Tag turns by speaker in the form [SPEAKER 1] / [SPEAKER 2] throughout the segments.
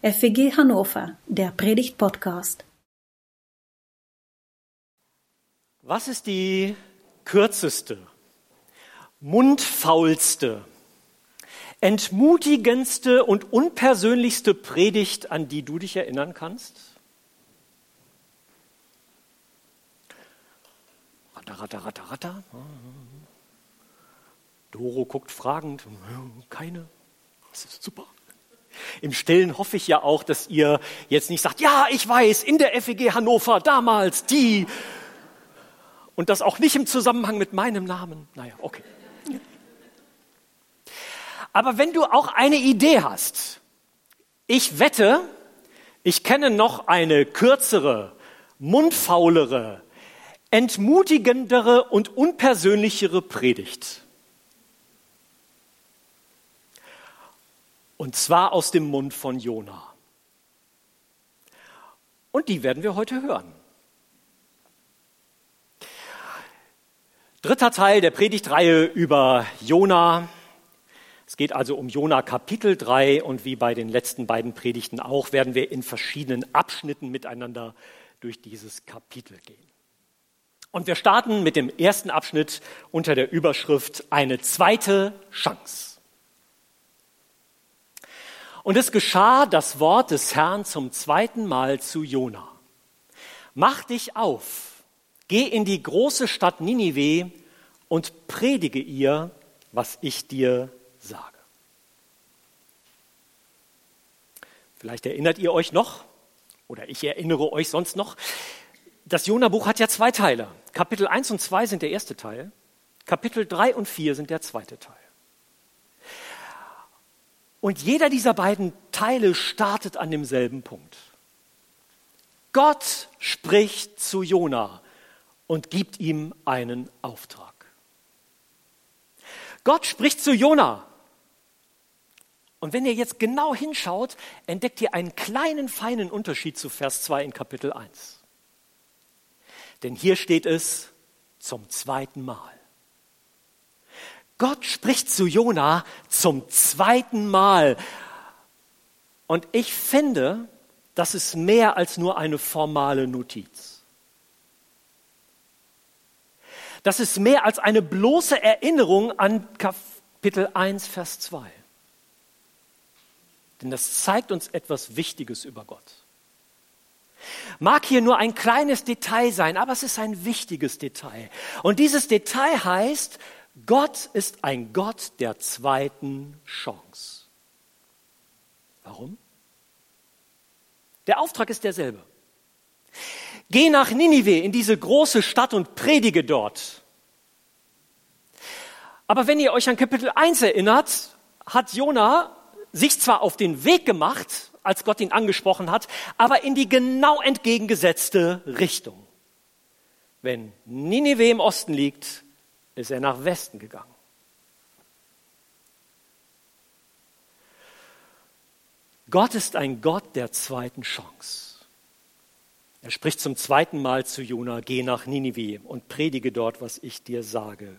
[SPEAKER 1] FEG Hannover, der Predigt-Podcast.
[SPEAKER 2] Was ist die kürzeste, mundfaulste, entmutigendste und unpersönlichste Predigt, an die du dich erinnern kannst? Ratter, ratter, ratter, ratter. Doro guckt fragend. Keine. Das ist super. Im Stillen hoffe ich ja auch, dass ihr jetzt nicht sagt, ja, ich weiß, in der FEG Hannover damals die. Und das auch nicht im Zusammenhang mit meinem Namen. Naja, okay. Aber wenn du auch eine Idee hast, ich wette, ich kenne noch eine kürzere, mundfaulere, entmutigendere und unpersönlichere Predigt. Und zwar aus dem Mund von Jona. Und die werden wir heute hören. Dritter Teil der Predigtreihe über Jona. Es geht also um Jona Kapitel 3 und wie bei den letzten beiden Predigten auch werden wir in verschiedenen Abschnitten miteinander durch dieses Kapitel gehen. Und wir starten mit dem ersten Abschnitt unter der Überschrift Eine zweite Chance. Und es geschah das Wort des Herrn zum zweiten Mal zu Jona. Mach dich auf, geh in die große Stadt Ninive und predige ihr, was ich dir sage. Vielleicht erinnert ihr euch noch, oder ich erinnere euch sonst noch, das Jona-Buch hat ja zwei Teile. Kapitel 1 und 2 sind der erste Teil, Kapitel 3 und 4 sind der zweite Teil. Und jeder dieser beiden Teile startet an demselben Punkt. Gott spricht zu Jona und gibt ihm einen Auftrag. Gott spricht zu Jona. Und wenn ihr jetzt genau hinschaut, entdeckt ihr einen kleinen, feinen Unterschied zu Vers 2 in Kapitel 1. Denn hier steht es zum zweiten Mal. Gott spricht zu Jona zum zweiten Mal. Und ich finde, das ist mehr als nur eine formale Notiz. Das ist mehr als eine bloße Erinnerung an Kapitel 1, Vers 2. Denn das zeigt uns etwas Wichtiges über Gott. Mag hier nur ein kleines Detail sein, aber es ist ein wichtiges Detail. Und dieses Detail heißt, Gott ist ein Gott der zweiten Chance. Warum? Der Auftrag ist derselbe. Geh nach Ninive, in diese große Stadt und predige dort. Aber wenn ihr euch an Kapitel 1 erinnert, hat Jona sich zwar auf den Weg gemacht, als Gott ihn angesprochen hat, aber in die genau entgegengesetzte Richtung. Wenn Ninive im Osten liegt, ist er nach Westen gegangen. Gott ist ein Gott der zweiten Chance. Er spricht zum zweiten Mal zu Jona, geh nach Ninive und predige dort, was ich dir sage.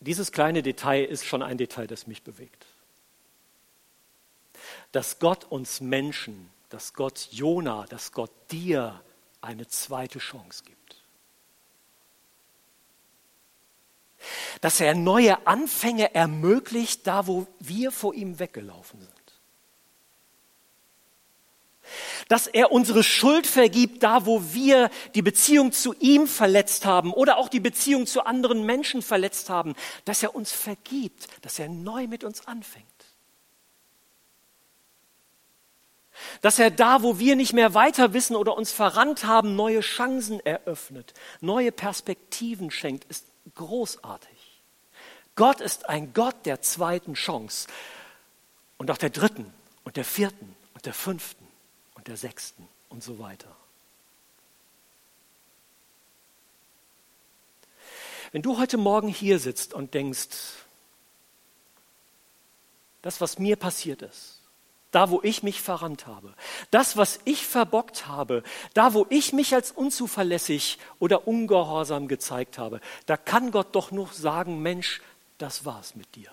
[SPEAKER 2] Dieses kleine Detail ist schon ein Detail, das mich bewegt. Dass Gott uns Menschen, dass Gott Jona, dass Gott dir eine zweite Chance gibt. Dass er neue Anfänge ermöglicht, da wo wir vor ihm weggelaufen sind. Dass er unsere Schuld vergibt, da wo wir die Beziehung zu ihm verletzt haben oder auch die Beziehung zu anderen Menschen verletzt haben, dass er uns vergibt, dass er neu mit uns anfängt. Dass er da, wo wir nicht mehr weiter wissen oder uns verrannt haben, neue Chancen eröffnet, neue Perspektiven schenkt, ist großartig. Gott ist ein Gott der zweiten Chance und auch der dritten und der vierten und der fünften und der sechsten und so weiter. Wenn du heute Morgen hier sitzt und denkst, das, was mir passiert ist, da, wo ich mich verrannt habe, das, was ich verbockt habe, da, wo ich mich als unzuverlässig oder ungehorsam gezeigt habe, da kann Gott doch nur sagen, Mensch, das war's mit dir.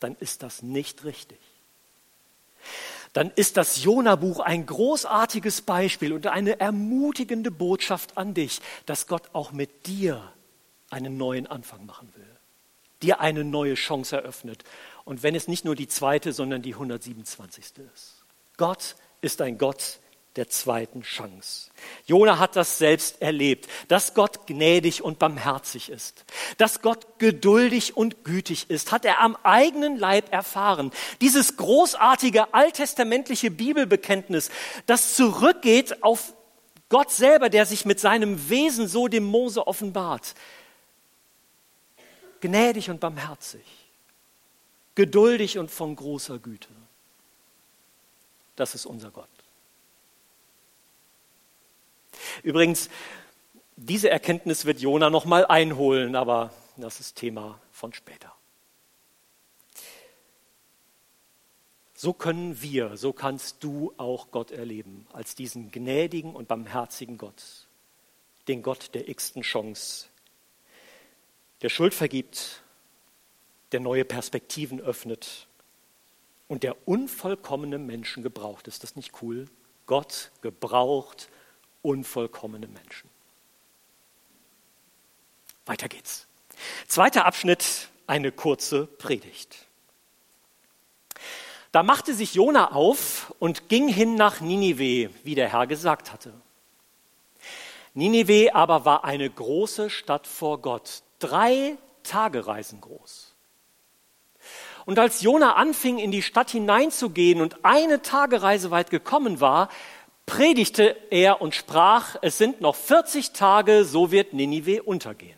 [SPEAKER 2] dann ist das nicht richtig. Dann ist das Jona-Buch ein großartiges Beispiel und eine ermutigende Botschaft an dich, dass Gott auch mit dir einen neuen Anfang machen will, dir eine neue Chance eröffnet. Und wenn es nicht nur die zweite, sondern die 127. ist. Gott ist ein Gott, der zweiten Chance. Jona hat das selbst erlebt, dass Gott gnädig und barmherzig ist, dass Gott geduldig und gütig ist, hat er am eigenen Leib erfahren. Dieses großartige alttestamentliche Bibelbekenntnis, das zurückgeht auf Gott selber, der sich mit seinem Wesen so dem Mose offenbart. Gnädig und barmherzig, geduldig und von großer Güte. Das ist unser Gott. Übrigens, diese Erkenntnis wird Jona noch mal einholen, aber das ist Thema von später. So können wir, so kannst du auch Gott erleben, als diesen gnädigen und barmherzigen Gott, den Gott der x-ten Chance, der Schuld vergibt, der neue Perspektiven öffnet und der unvollkommene Menschen gebraucht. Ist das nicht cool? Gott gebraucht unvollkommene Menschen. Weiter geht's. Zweiter Abschnitt, eine kurze Predigt. Da machte sich Jona auf und ging hin nach Ninive, wie der Herr gesagt hatte. Ninive aber war eine große Stadt vor Gott, drei Tagereisen groß. Und als Jona anfing, in die Stadt hineinzugehen und eine Tagereise weit gekommen war, predigte er und sprach, es sind noch 40 Tage, so wird Ninive untergehen.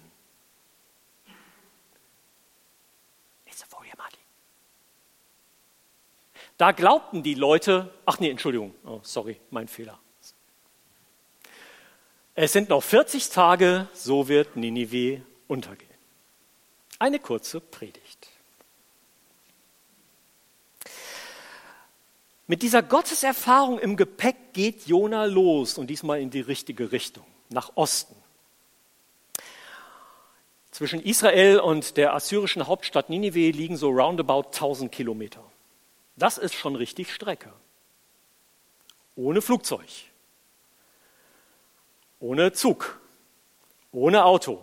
[SPEAKER 2] Da glaubten die Leute, ach nee, Entschuldigung, oh, sorry, mein Fehler. Es sind noch 40 Tage, so wird Ninive untergehen. Eine kurze Predigt. Mit dieser Gotteserfahrung im Gepäck geht Jona los und diesmal in die richtige Richtung, nach Osten. Zwischen Israel und der assyrischen Hauptstadt Ninive liegen so roundabout 1000 Kilometer. Das ist schon richtig Strecke. Ohne Flugzeug, ohne Zug, ohne Auto,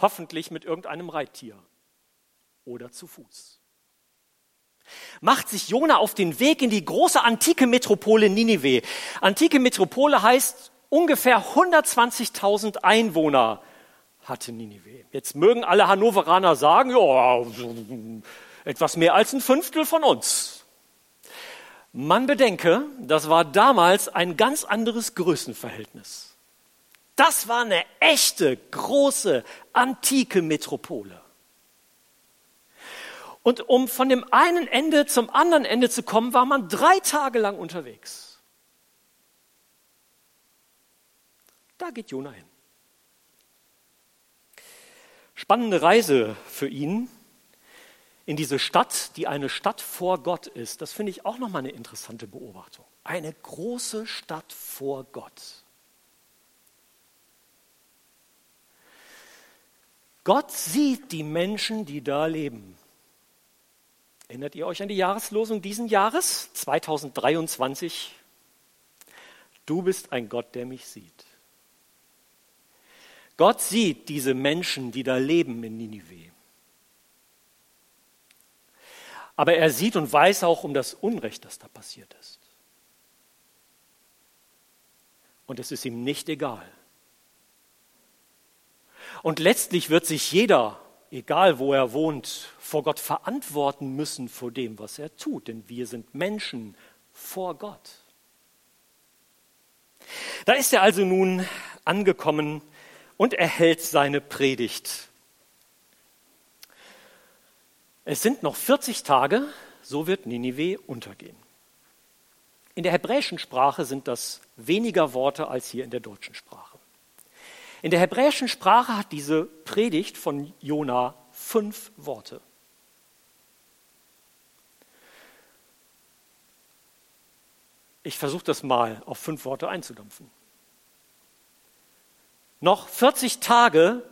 [SPEAKER 2] hoffentlich mit irgendeinem Reittier oder zu Fuß macht sich Jona auf den Weg in die große antike Metropole Ninive. Antike Metropole heißt ungefähr 120.000 Einwohner hatte Ninive. Jetzt mögen alle Hannoveraner sagen, ja, etwas mehr als ein Fünftel von uns. Man bedenke, das war damals ein ganz anderes Größenverhältnis. Das war eine echte, große, antike Metropole. Und um von dem einen Ende zum anderen Ende zu kommen, war man drei Tage lang unterwegs. Da geht Jona hin. Spannende Reise für ihn in diese Stadt, die eine Stadt vor Gott ist. Das finde ich auch nochmal eine interessante Beobachtung. Eine große Stadt vor Gott. Gott sieht die Menschen, die da leben. Erinnert ihr euch an die Jahreslosung diesen Jahres, 2023? Du bist ein Gott, der mich sieht. Gott sieht diese Menschen, die da leben in Ninive. Aber er sieht und weiß auch um das Unrecht, das da passiert ist. Und es ist ihm nicht egal. Und letztlich wird sich jeder egal wo er wohnt, vor Gott verantworten müssen vor dem, was er tut. Denn wir sind Menschen vor Gott. Da ist er also nun angekommen und erhält seine Predigt. Es sind noch 40 Tage, so wird Ninive untergehen. In der hebräischen Sprache sind das weniger Worte als hier in der deutschen Sprache. In der hebräischen Sprache hat diese Predigt von Jona fünf Worte. Ich versuche das mal auf fünf Worte einzudampfen. Noch 40 Tage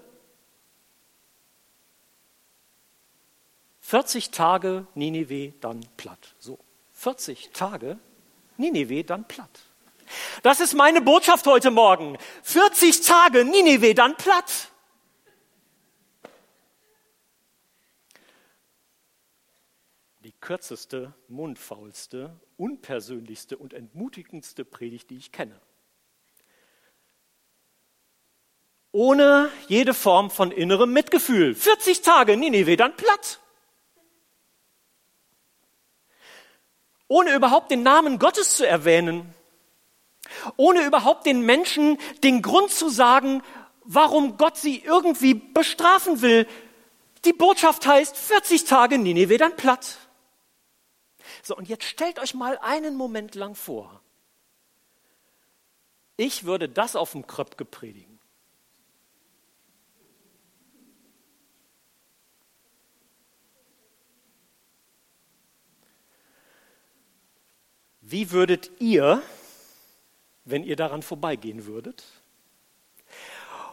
[SPEAKER 2] 40 Tage Ninive, dann platt. So, 40 Tage Ninive, dann platt. Das ist meine Botschaft heute Morgen. 40 Tage Ninive, dann platt. Die kürzeste, mundfaulste, unpersönlichste und entmutigendste Predigt, die ich kenne. Ohne jede Form von innerem Mitgefühl. 40 Tage Ninive, dann platt. Ohne überhaupt den Namen Gottes zu erwähnen ohne überhaupt den Menschen den Grund zu sagen, warum Gott sie irgendwie bestrafen will. Die Botschaft heißt 40 Tage Nineveh dann platt. So, und jetzt stellt euch mal einen Moment lang vor. Ich würde das auf dem Kröpke predigen. Wie würdet ihr wenn ihr daran vorbeigehen würdet?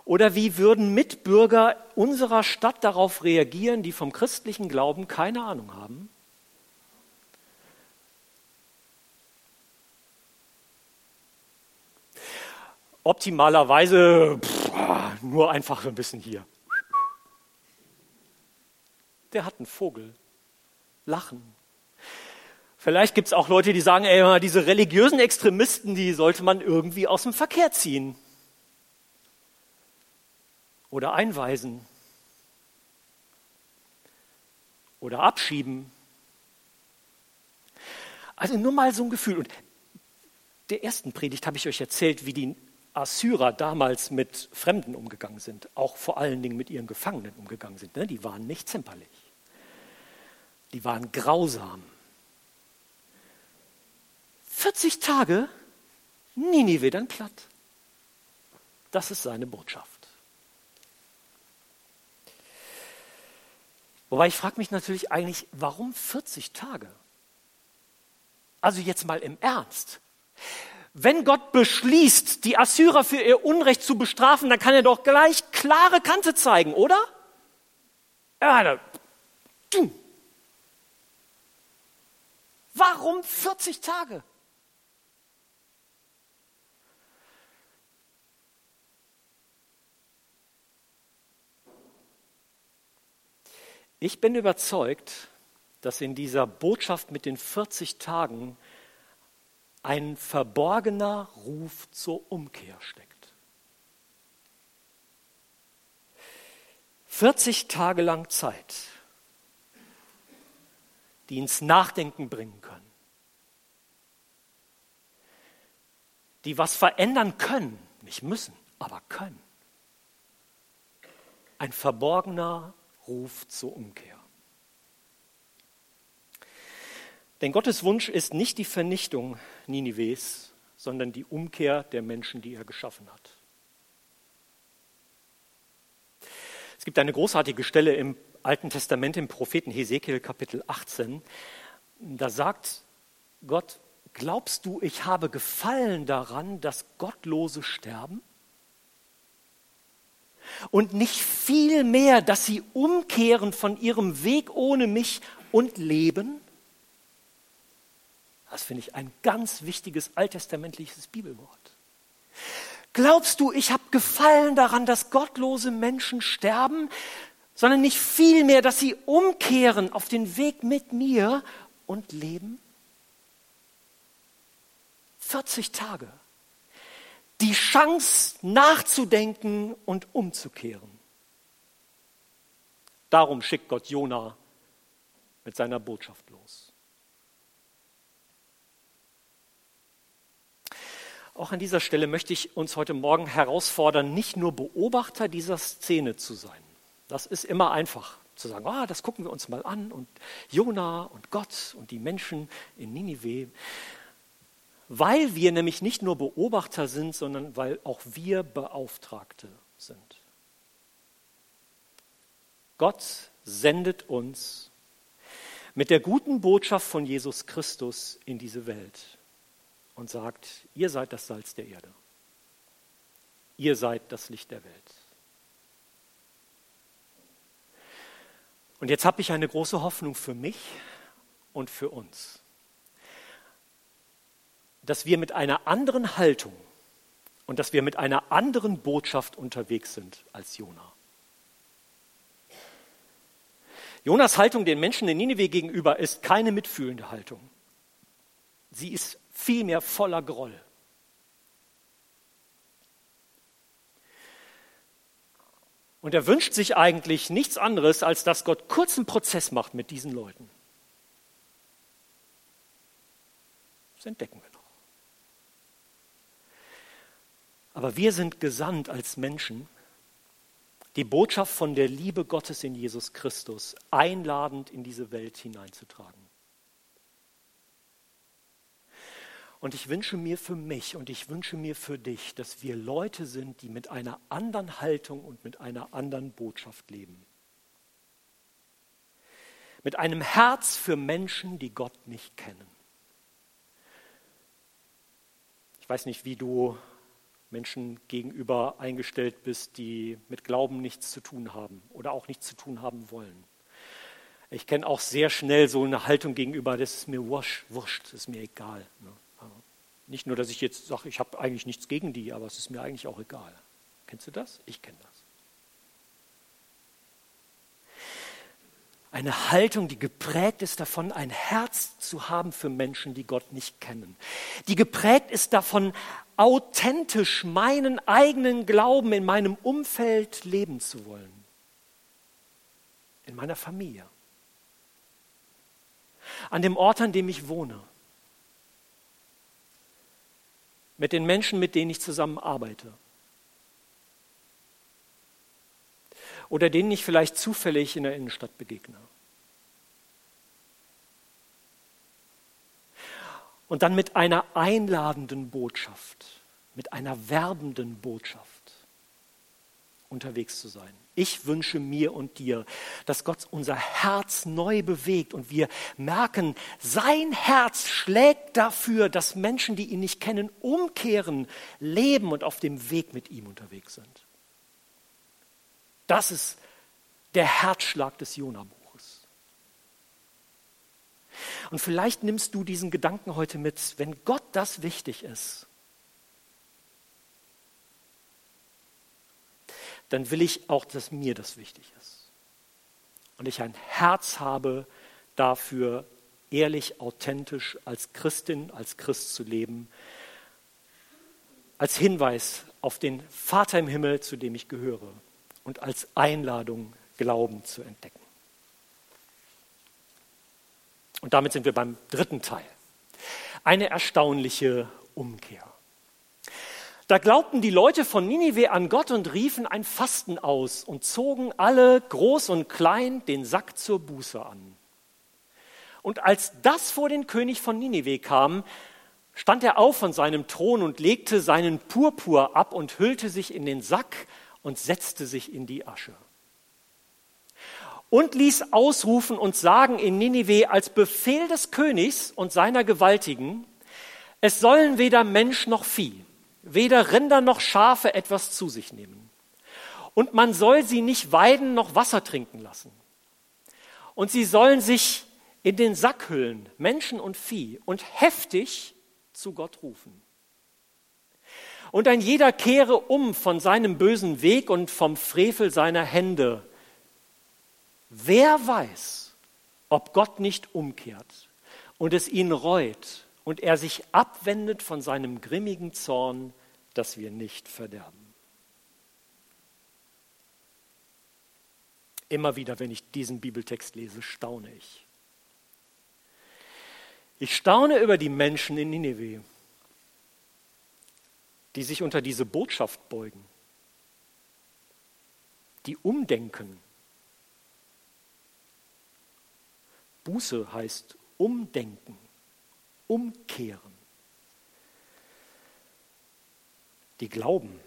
[SPEAKER 2] Oder wie würden Mitbürger unserer Stadt darauf reagieren, die vom christlichen Glauben keine Ahnung haben? Optimalerweise pff, nur einfach ein bisschen hier. Der hat einen Vogel. Lachen, Vielleicht gibt es auch Leute, die sagen, ey, diese religiösen Extremisten, die sollte man irgendwie aus dem Verkehr ziehen. Oder einweisen. Oder abschieben. Also nur mal so ein Gefühl. Und der ersten Predigt habe ich euch erzählt, wie die Assyrer damals mit Fremden umgegangen sind, auch vor allen Dingen mit ihren Gefangenen umgegangen sind. Ne? Die waren nicht zimperlich. Die waren grausam. 40 Tage, Ninive dann platt. Das ist seine Botschaft. Wobei ich frage mich natürlich eigentlich, warum 40 Tage? Also jetzt mal im Ernst. Wenn Gott beschließt, die Assyrer für ihr Unrecht zu bestrafen, dann kann er doch gleich klare Kante zeigen, oder? Ja, Warum 40 Tage? Ich bin überzeugt, dass in dieser Botschaft mit den 40 Tagen ein verborgener Ruf zur Umkehr steckt. 40 Tage lang Zeit, die ins Nachdenken bringen können, die was verändern können, nicht müssen, aber können. Ein verborgener Ruf zur Umkehr. Denn Gottes Wunsch ist nicht die Vernichtung Ninives, sondern die Umkehr der Menschen, die er geschaffen hat. Es gibt eine großartige Stelle im Alten Testament im Propheten Hesekiel Kapitel 18. Da sagt Gott, glaubst du, ich habe Gefallen daran, dass Gottlose sterben? Und nicht viel mehr, dass sie umkehren von ihrem Weg ohne mich und leben? Das finde ich ein ganz wichtiges alttestamentliches Bibelwort. Glaubst du, ich habe Gefallen daran, dass gottlose Menschen sterben, sondern nicht viel mehr, dass sie umkehren auf den Weg mit mir und leben? 40 Tage die Chance nachzudenken und umzukehren. Darum schickt Gott Jona mit seiner Botschaft los. Auch an dieser Stelle möchte ich uns heute Morgen herausfordern, nicht nur Beobachter dieser Szene zu sein. Das ist immer einfach zu sagen, ah, das gucken wir uns mal an und Jona und Gott und die Menschen in Ninive weil wir nämlich nicht nur Beobachter sind, sondern weil auch wir Beauftragte sind. Gott sendet uns mit der guten Botschaft von Jesus Christus in diese Welt und sagt, ihr seid das Salz der Erde. Ihr seid das Licht der Welt. Und jetzt habe ich eine große Hoffnung für mich und für uns, dass wir mit einer anderen Haltung und dass wir mit einer anderen Botschaft unterwegs sind als Jona. Jonas Haltung den Menschen in Nineveh gegenüber ist keine mitfühlende Haltung. Sie ist vielmehr voller Groll. Und er wünscht sich eigentlich nichts anderes, als dass Gott kurzen Prozess macht mit diesen Leuten. Das entdecken wir noch. Aber wir sind gesandt als Menschen, die Botschaft von der Liebe Gottes in Jesus Christus einladend in diese Welt hineinzutragen. Und ich wünsche mir für mich und ich wünsche mir für dich, dass wir Leute sind, die mit einer anderen Haltung und mit einer anderen Botschaft leben. Mit einem Herz für Menschen, die Gott nicht kennen. Ich weiß nicht, wie du Menschen gegenüber eingestellt bist, die mit Glauben nichts zu tun haben oder auch nichts zu tun haben wollen. Ich kenne auch sehr schnell so eine Haltung gegenüber, das ist mir wurscht, wurscht das ist mir egal. Ne? Nicht nur, dass ich jetzt sage, ich habe eigentlich nichts gegen die, aber es ist mir eigentlich auch egal. Kennst du das? Ich kenne das. Eine Haltung, die geprägt ist davon, ein Herz zu haben für Menschen, die Gott nicht kennen. Die geprägt ist davon, authentisch meinen eigenen Glauben in meinem Umfeld leben zu wollen. In meiner Familie. An dem Ort, an dem ich wohne mit den Menschen, mit denen ich zusammenarbeite. Oder denen ich vielleicht zufällig in der Innenstadt begegne. Und dann mit einer einladenden Botschaft, mit einer werbenden Botschaft unterwegs zu sein. Ich wünsche mir und dir, dass Gott unser Herz neu bewegt und wir merken, sein Herz schlägt dafür, dass Menschen, die ihn nicht kennen, umkehren, leben und auf dem Weg mit ihm unterwegs sind. Das ist der Herzschlag des Jona-Buches. Und vielleicht nimmst du diesen Gedanken heute mit, wenn Gott das wichtig ist, dann will ich auch, dass mir das wichtig ist. Und ich ein Herz habe dafür, ehrlich, authentisch als Christin, als Christ zu leben, als Hinweis auf den Vater im Himmel, zu dem ich gehöre, und als Einladung, Glauben zu entdecken. Und damit sind wir beim dritten Teil. Eine erstaunliche Umkehr. Da glaubten die Leute von Ninive an Gott und riefen ein Fasten aus und zogen alle, groß und klein, den Sack zur Buße an. Und als das vor den König von Ninive kam, stand er auf von seinem Thron und legte seinen Purpur ab und hüllte sich in den Sack und setzte sich in die Asche. Und ließ ausrufen und sagen in Ninive als Befehl des Königs und seiner Gewaltigen, es sollen weder Mensch noch Vieh, weder Rinder noch Schafe etwas zu sich nehmen. Und man soll sie nicht weiden noch Wasser trinken lassen. Und sie sollen sich in den Sack hüllen, Menschen und Vieh, und heftig zu Gott rufen. Und ein jeder kehre um von seinem bösen Weg und vom Frevel seiner Hände. Wer weiß, ob Gott nicht umkehrt und es ihn reut und er sich abwendet von seinem grimmigen Zorn, dass wir nicht verderben. Immer wieder, wenn ich diesen Bibeltext lese, staune ich. Ich staune über die Menschen in Nineveh, die sich unter diese Botschaft beugen, die umdenken. Buße heißt umdenken umkehren. Die glauben.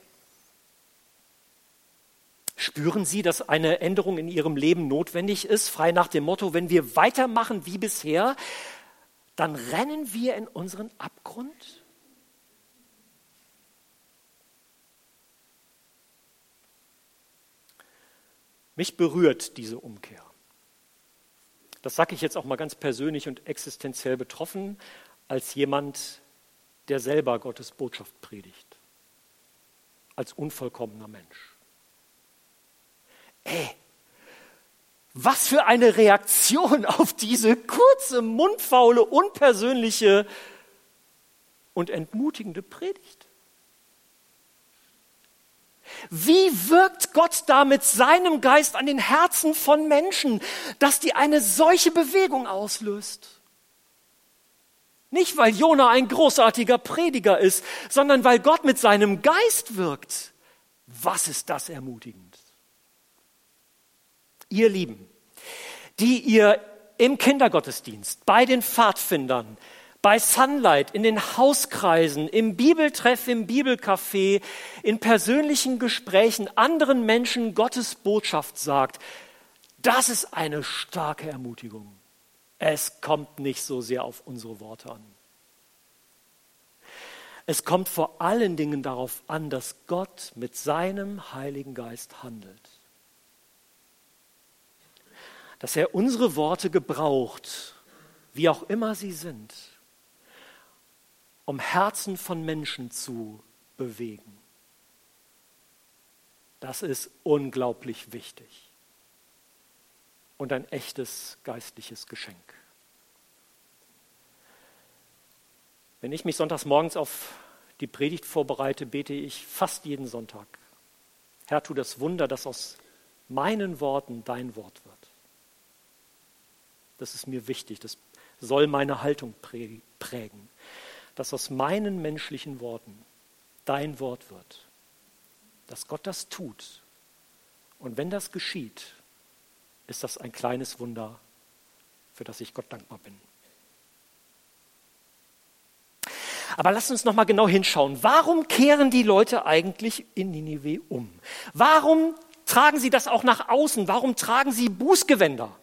[SPEAKER 2] Spüren Sie, dass eine Änderung in Ihrem Leben notwendig ist, frei nach dem Motto, wenn wir weitermachen wie bisher, dann rennen wir in unseren Abgrund? Mich berührt diese Umkehr. Das sage ich jetzt auch mal ganz persönlich und existenziell betroffen, als jemand, der selber Gottes Botschaft predigt. Als unvollkommener Mensch. Ey, was für eine Reaktion auf diese kurze, mundfaule, unpersönliche und entmutigende Predigt. Wie wirkt Gott da mit seinem Geist an den Herzen von Menschen, dass die eine solche Bewegung auslöst? Nicht, weil Jona ein großartiger Prediger ist, sondern weil Gott mit seinem Geist wirkt. Was ist das ermutigend? Ihr Lieben, die ihr im Kindergottesdienst, bei den Pfadfindern, bei Sunlight, in den Hauskreisen, im Bibeltreff, im Bibelcafé, in persönlichen Gesprächen anderen Menschen Gottes Botschaft sagt, das ist eine starke Ermutigung. Es kommt nicht so sehr auf unsere Worte an. Es kommt vor allen Dingen darauf an, dass Gott mit seinem Heiligen Geist handelt. Dass er unsere Worte gebraucht, wie auch immer sie sind, um Herzen von Menschen zu bewegen. Das ist unglaublich wichtig und ein echtes geistliches Geschenk. Wenn ich mich sonntags morgens auf die Predigt vorbereite, bete ich fast jeden Sonntag. Herr, tu das Wunder, dass aus meinen Worten dein Wort wird. Das ist mir wichtig, das soll meine Haltung prägen dass aus meinen menschlichen Worten dein Wort wird. Dass Gott das tut. Und wenn das geschieht, ist das ein kleines Wunder, für das ich Gott dankbar bin. Aber lasst uns noch mal genau hinschauen. Warum kehren die Leute eigentlich in Ninive um? Warum tragen sie das auch nach außen? Warum tragen sie Bußgewänder?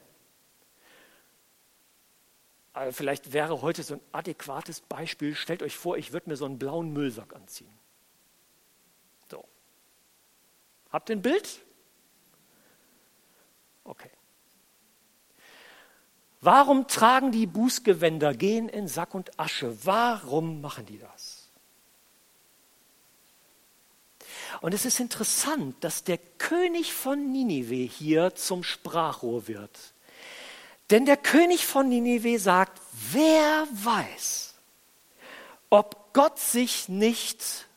[SPEAKER 2] Aber vielleicht wäre heute so ein adäquates Beispiel, stellt euch vor, ich würde mir so einen blauen Müllsack anziehen. So. Habt ihr ein Bild? Okay. Warum tragen die Bußgewänder, gehen in Sack und Asche? Warum machen die das? Und es ist interessant, dass der König von Ninive hier zum Sprachrohr wird. Denn der König von Ninive sagt, wer weiß, ob Gott sich nicht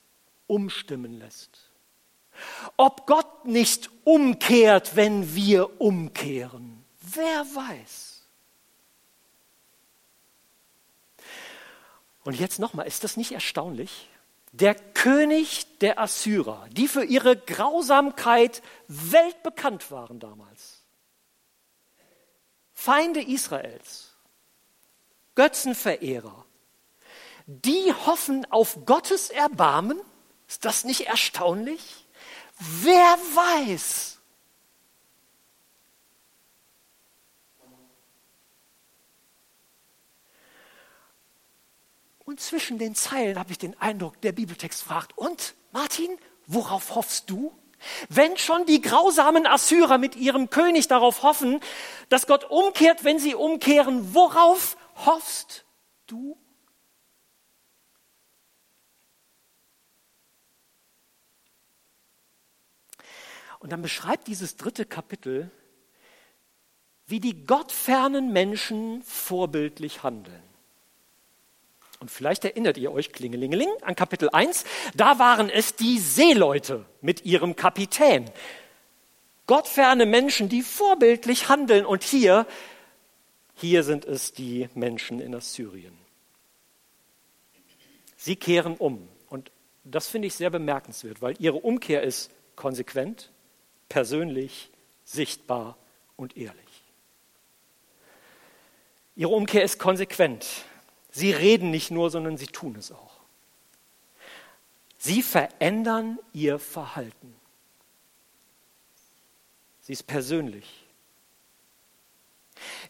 [SPEAKER 2] umstimmen lässt. Ob Gott nicht umkehrt, wenn wir umkehren. Wer weiß. Und jetzt nochmal, ist das nicht erstaunlich? Der König der Assyrer, die für ihre Grausamkeit weltbekannt waren damals, Feinde Israels, Götzenverehrer, die hoffen auf Gottes Erbarmen. Ist das nicht erstaunlich? Wer weiß? Und zwischen den Zeilen habe ich den Eindruck, der Bibeltext fragt, und Martin, worauf hoffst du? Wenn schon die grausamen Assyrer mit ihrem König darauf hoffen, dass Gott umkehrt, wenn sie umkehren, worauf hoffst du? Und dann beschreibt dieses dritte Kapitel, wie die gottfernen Menschen vorbildlich handeln. Und vielleicht erinnert ihr euch, Klingelingeling, an Kapitel 1, da waren es die Seeleute mit ihrem Kapitän. Gottferne Menschen, die vorbildlich handeln. Und hier, hier sind es die Menschen in Assyrien. Sie kehren um. Und das finde ich sehr bemerkenswert, weil ihre Umkehr ist konsequent, persönlich, sichtbar und ehrlich. Ihre Umkehr ist konsequent. Sie reden nicht nur, sondern sie tun es auch. Sie verändern ihr Verhalten. Sie ist persönlich.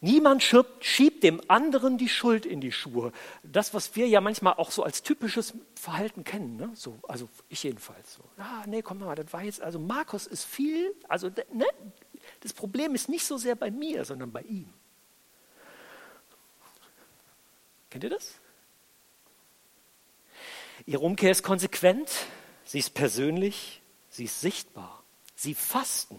[SPEAKER 2] Niemand schiebt, schiebt, dem anderen die Schuld in die Schuhe. Das, was wir ja manchmal auch so als typisches Verhalten kennen. Ne? So, also ich jedenfalls. So. Ah, nee, komm mal, das war jetzt, also Markus ist viel, also ne, das Problem ist nicht so sehr bei mir, sondern bei ihm. Kennt ihr das? Ihre Umkehr ist konsequent, sie ist persönlich, sie ist sichtbar. Sie fasten.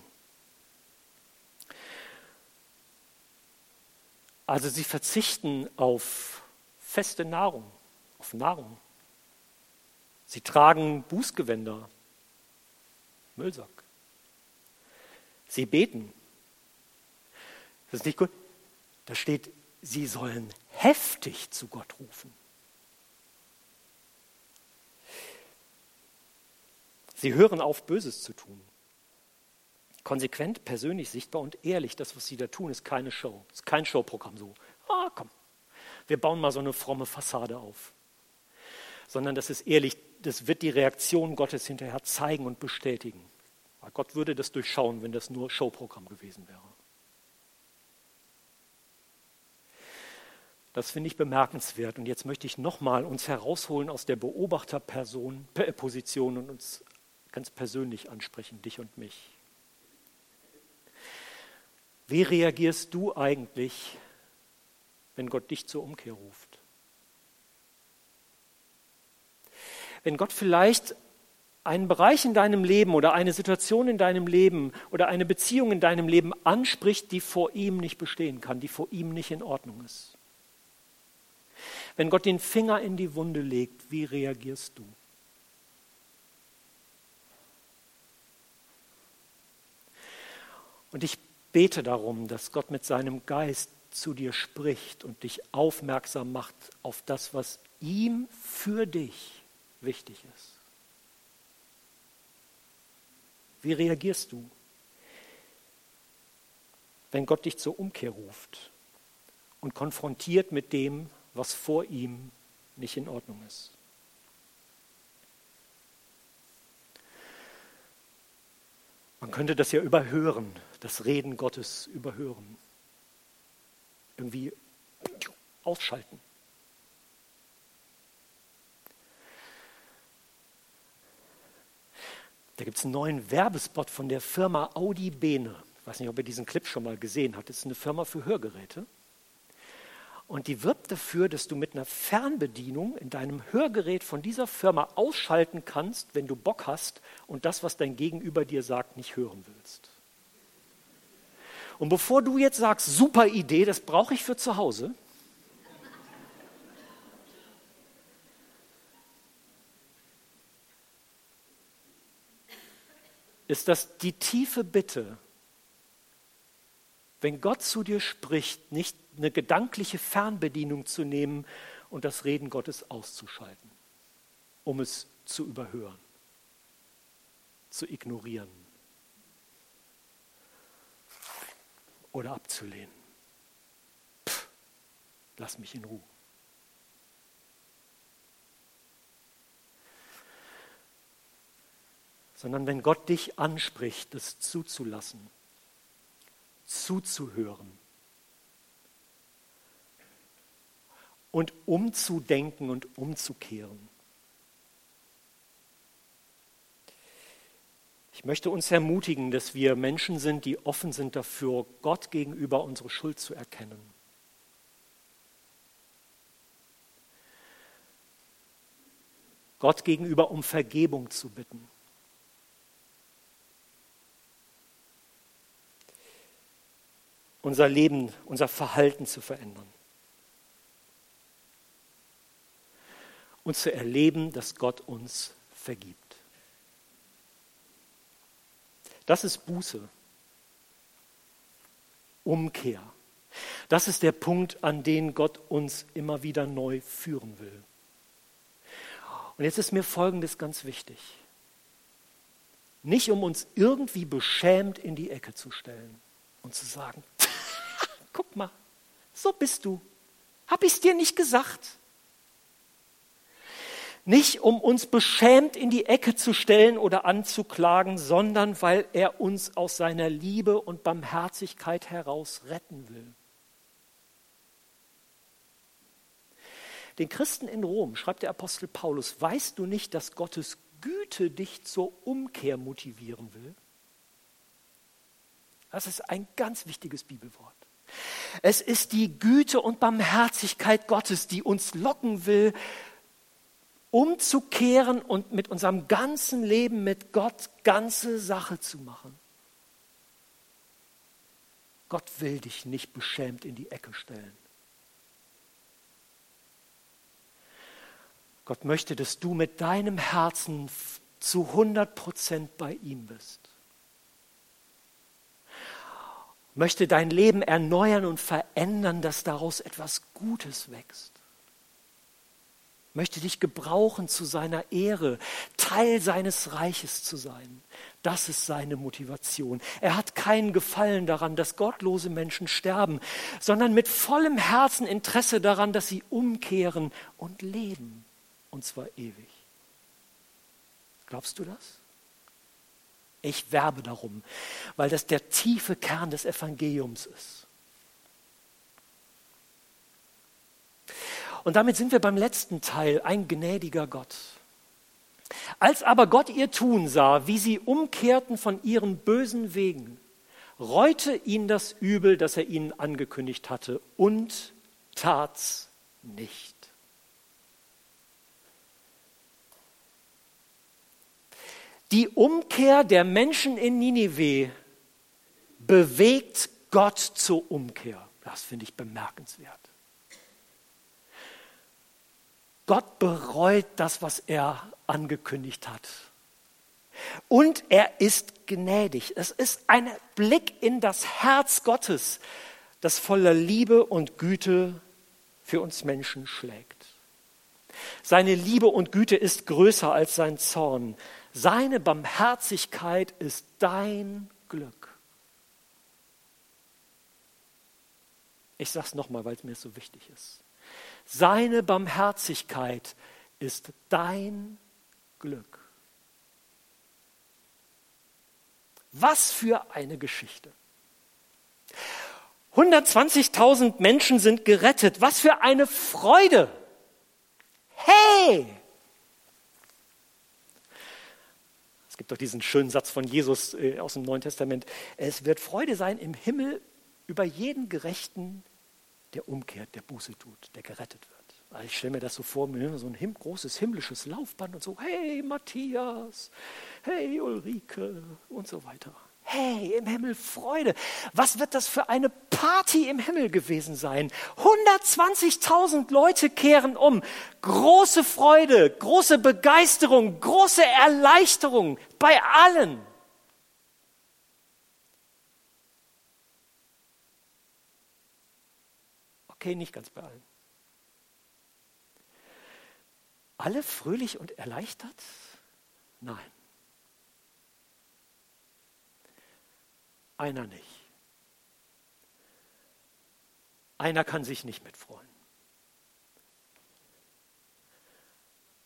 [SPEAKER 2] Also sie verzichten auf feste Nahrung, auf Nahrung. Sie tragen Bußgewänder, Müllsack. Sie beten. Das ist nicht gut. Da steht, sie sollen heftig zu Gott rufen. Sie hören auf, Böses zu tun. Konsequent, persönlich, sichtbar und ehrlich. Das, was sie da tun, ist keine Show. Ist kein Showprogramm so. Ah, komm. Wir bauen mal so eine fromme Fassade auf. Sondern das ist ehrlich. Das wird die Reaktion Gottes hinterher zeigen und bestätigen. Weil Gott würde das durchschauen, wenn das nur Showprogramm gewesen wäre. Das finde ich bemerkenswert. Und jetzt möchte ich nochmal uns herausholen aus der Beobachterposition und uns ganz persönlich ansprechen, dich und mich. Wie reagierst du eigentlich, wenn Gott dich zur Umkehr ruft? Wenn Gott vielleicht einen Bereich in deinem Leben oder eine Situation in deinem Leben oder eine Beziehung in deinem Leben anspricht, die vor ihm nicht bestehen kann, die vor ihm nicht in Ordnung ist. Wenn Gott den Finger in die Wunde legt, wie reagierst du? Und ich bete darum, dass Gott mit seinem Geist zu dir spricht und dich aufmerksam macht auf das, was ihm für dich wichtig ist. Wie reagierst du, wenn Gott dich zur Umkehr ruft und konfrontiert mit dem, was vor ihm nicht in Ordnung ist? Man könnte das ja überhören, das Reden Gottes überhören. Irgendwie ausschalten. Da gibt es einen neuen Werbespot von der Firma Audi Bene. Ich weiß nicht, ob ihr diesen Clip schon mal gesehen habt. Das ist eine Firma für Hörgeräte. Und die wirbt dafür, dass du mit einer Fernbedienung in deinem Hörgerät von dieser Firma ausschalten kannst, wenn du Bock hast und das, was dein Gegenüber dir sagt, nicht hören willst. Und bevor du jetzt sagst, super Idee, das brauche ich für zu Hause, ist das die tiefe Bitte, wenn Gott zu dir spricht, nicht eine gedankliche Fernbedienung zu nehmen und das Reden Gottes auszuschalten, um es zu überhören, zu ignorieren oder abzulehnen. Pff, lass mich in Ruhe. Sondern wenn Gott dich anspricht, das zuzulassen, zuzuhören und umzudenken und umzukehren. Ich möchte uns ermutigen, dass wir Menschen sind, die offen sind dafür, Gott gegenüber unsere Schuld zu erkennen. Gott gegenüber um Vergebung zu bitten. Unser Leben, unser Verhalten zu verändern. und zu erleben, dass Gott uns vergibt. Das ist Buße, Umkehr. Das ist der Punkt, an den Gott uns immer wieder neu führen will. Und jetzt ist mir Folgendes ganz wichtig. Nicht um uns irgendwie beschämt in die Ecke zu stellen und zu sagen, guck mal, so bist du. Hab ich es dir nicht gesagt? Nicht um uns beschämt in die Ecke zu stellen oder anzuklagen, sondern weil er uns aus seiner Liebe und Barmherzigkeit heraus retten will. Den Christen in Rom, schreibt der Apostel Paulus, weißt du nicht, dass Gottes Güte dich zur Umkehr motivieren will? Das ist ein ganz wichtiges Bibelwort. Es ist die Güte und Barmherzigkeit Gottes, die uns locken will, umzukehren und mit unserem ganzen Leben mit Gott ganze Sache zu machen. Gott will dich nicht beschämt in die Ecke stellen. Gott möchte, dass du mit deinem Herzen zu 100 Prozent bei ihm bist. Möchte dein Leben erneuern und verändern, dass daraus etwas Gutes wächst. Möchte dich gebrauchen zu seiner Ehre, Teil seines Reiches zu sein. Das ist seine Motivation. Er hat keinen Gefallen daran, dass gottlose Menschen sterben, sondern mit vollem Herzen Interesse daran, dass sie umkehren und leben und zwar ewig. Glaubst du das? Ich werbe darum, weil das der tiefe Kern des Evangeliums ist. Und damit sind wir beim letzten Teil, ein gnädiger Gott. Als aber Gott ihr Tun sah, wie sie umkehrten von ihren bösen Wegen, reute ihn das Übel, das er ihnen angekündigt hatte, und tat's nicht. Die Umkehr der Menschen in Ninive bewegt Gott zur Umkehr. Das finde ich bemerkenswert. Gott bereut das, was er angekündigt hat. Und er ist gnädig. Es ist ein Blick in das Herz Gottes, das voller Liebe und Güte für uns Menschen schlägt. Seine Liebe und Güte ist größer als sein Zorn. Seine Barmherzigkeit ist dein Glück. Ich sage es nochmal, weil es mir so wichtig ist. Seine Barmherzigkeit ist dein Glück. Was für eine Geschichte. 120.000 Menschen sind gerettet. Was für eine Freude. Hey! Es gibt doch diesen schönen Satz von Jesus äh, aus dem Neuen Testament. Es wird Freude sein im Himmel über jeden Gerechten, der umkehrt, der Buße tut, der gerettet wird. Also ich stelle mir das so vor, so ein großes himmlisches Laufband und so, hey Matthias, hey Ulrike und so weiter. Hey, im Himmel Freude. Was wird das für eine Party im Himmel gewesen sein? 120.000 Leute kehren um. Große Freude, große Begeisterung, große Erleichterung bei allen. Okay, nicht ganz bei allen. Alle fröhlich und erleichtert? Nein. Einer nicht. Einer kann sich nicht mitfreuen.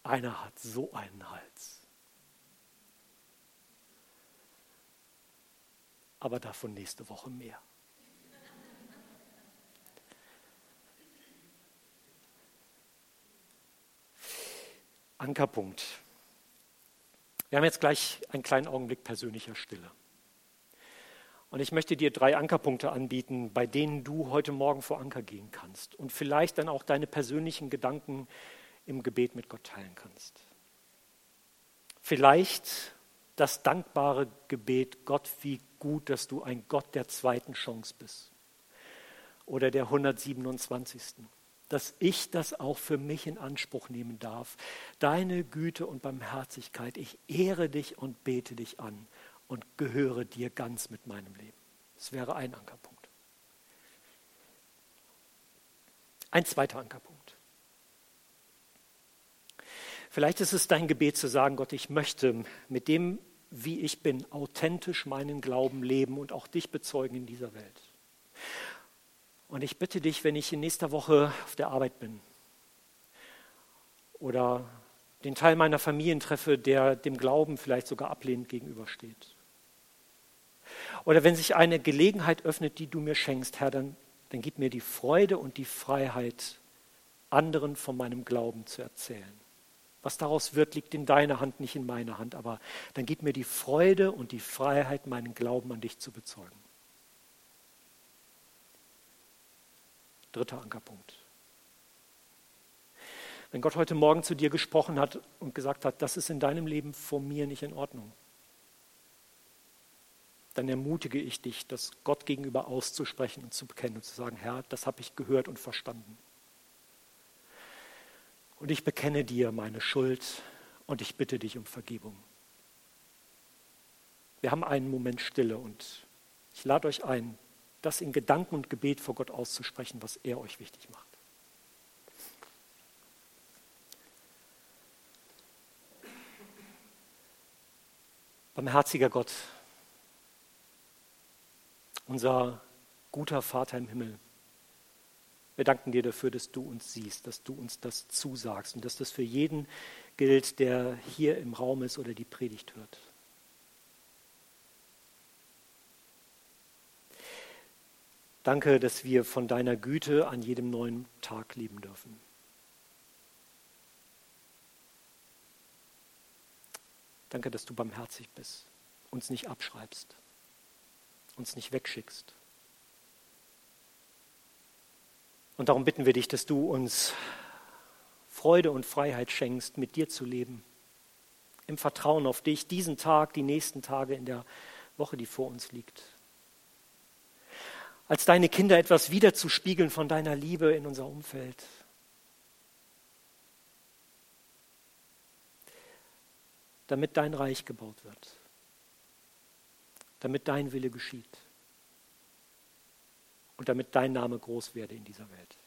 [SPEAKER 2] Einer hat so einen Hals. Aber davon nächste Woche mehr. Ankerpunkt. Wir haben jetzt gleich einen kleinen Augenblick persönlicher Stille. Und ich möchte dir drei Ankerpunkte anbieten, bei denen du heute Morgen vor Anker gehen kannst und vielleicht dann auch deine persönlichen Gedanken im Gebet mit Gott teilen kannst. Vielleicht das dankbare Gebet, Gott, wie gut, dass du ein Gott der zweiten Chance bist. Oder der 127. Dass ich das auch für mich in Anspruch nehmen darf. Deine Güte und Barmherzigkeit, ich ehre dich und bete dich an und gehöre dir ganz mit meinem Leben. Das wäre ein Ankerpunkt. Ein zweiter Ankerpunkt. Vielleicht ist es dein Gebet zu sagen, Gott, ich möchte mit dem, wie ich bin, authentisch meinen Glauben leben und auch dich bezeugen in dieser Welt. Und ich bitte dich, wenn ich in nächster Woche auf der Arbeit bin oder den Teil meiner Familien treffe, der dem Glauben vielleicht sogar ablehnend gegenübersteht, oder wenn sich eine Gelegenheit öffnet, die du mir schenkst, Herr, dann, dann gib mir die Freude und die Freiheit, anderen von meinem Glauben zu erzählen. Was daraus wird, liegt in deiner Hand, nicht in meiner Hand. Aber dann gib mir die Freude und die Freiheit, meinen Glauben an dich zu bezeugen. Dritter Ankerpunkt. Wenn Gott heute Morgen zu dir gesprochen hat und gesagt hat, das ist in deinem Leben vor mir nicht in Ordnung, dann ermutige ich dich, das Gott gegenüber auszusprechen und zu bekennen und zu sagen, Herr, das habe ich gehört und verstanden. Und ich bekenne dir meine Schuld und ich bitte dich um Vergebung. Wir haben einen Moment Stille und ich lade euch ein, das in Gedanken und Gebet vor Gott auszusprechen, was er euch wichtig macht. Barmherziger Gott, unser guter Vater im Himmel, wir danken dir dafür, dass du uns siehst, dass du uns das zusagst und dass das für jeden gilt, der hier im Raum ist oder die Predigt hört. Danke, dass wir von deiner Güte an jedem neuen Tag leben dürfen. Danke, dass du barmherzig bist, uns nicht abschreibst, uns nicht wegschickst. Und darum bitten wir dich, dass du uns Freude und Freiheit schenkst, mit dir zu leben, im Vertrauen auf dich, diesen Tag, die nächsten Tage in der Woche, die vor uns liegt. Als deine Kinder etwas wiederzuspiegeln von deiner Liebe in unser Umfeld. damit dein Reich gebaut wird, damit dein Wille geschieht und damit dein Name groß werde in dieser Welt.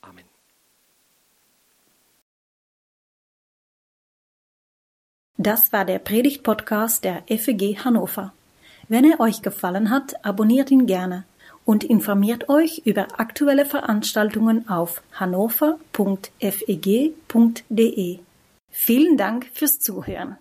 [SPEAKER 2] Amen.
[SPEAKER 1] Das war der Predigt-Podcast der FEG Hannover. Wenn er euch gefallen hat, abonniert ihn gerne und informiert euch über aktuelle Veranstaltungen auf hannover.feg.de. Vielen Dank fürs Zuhören.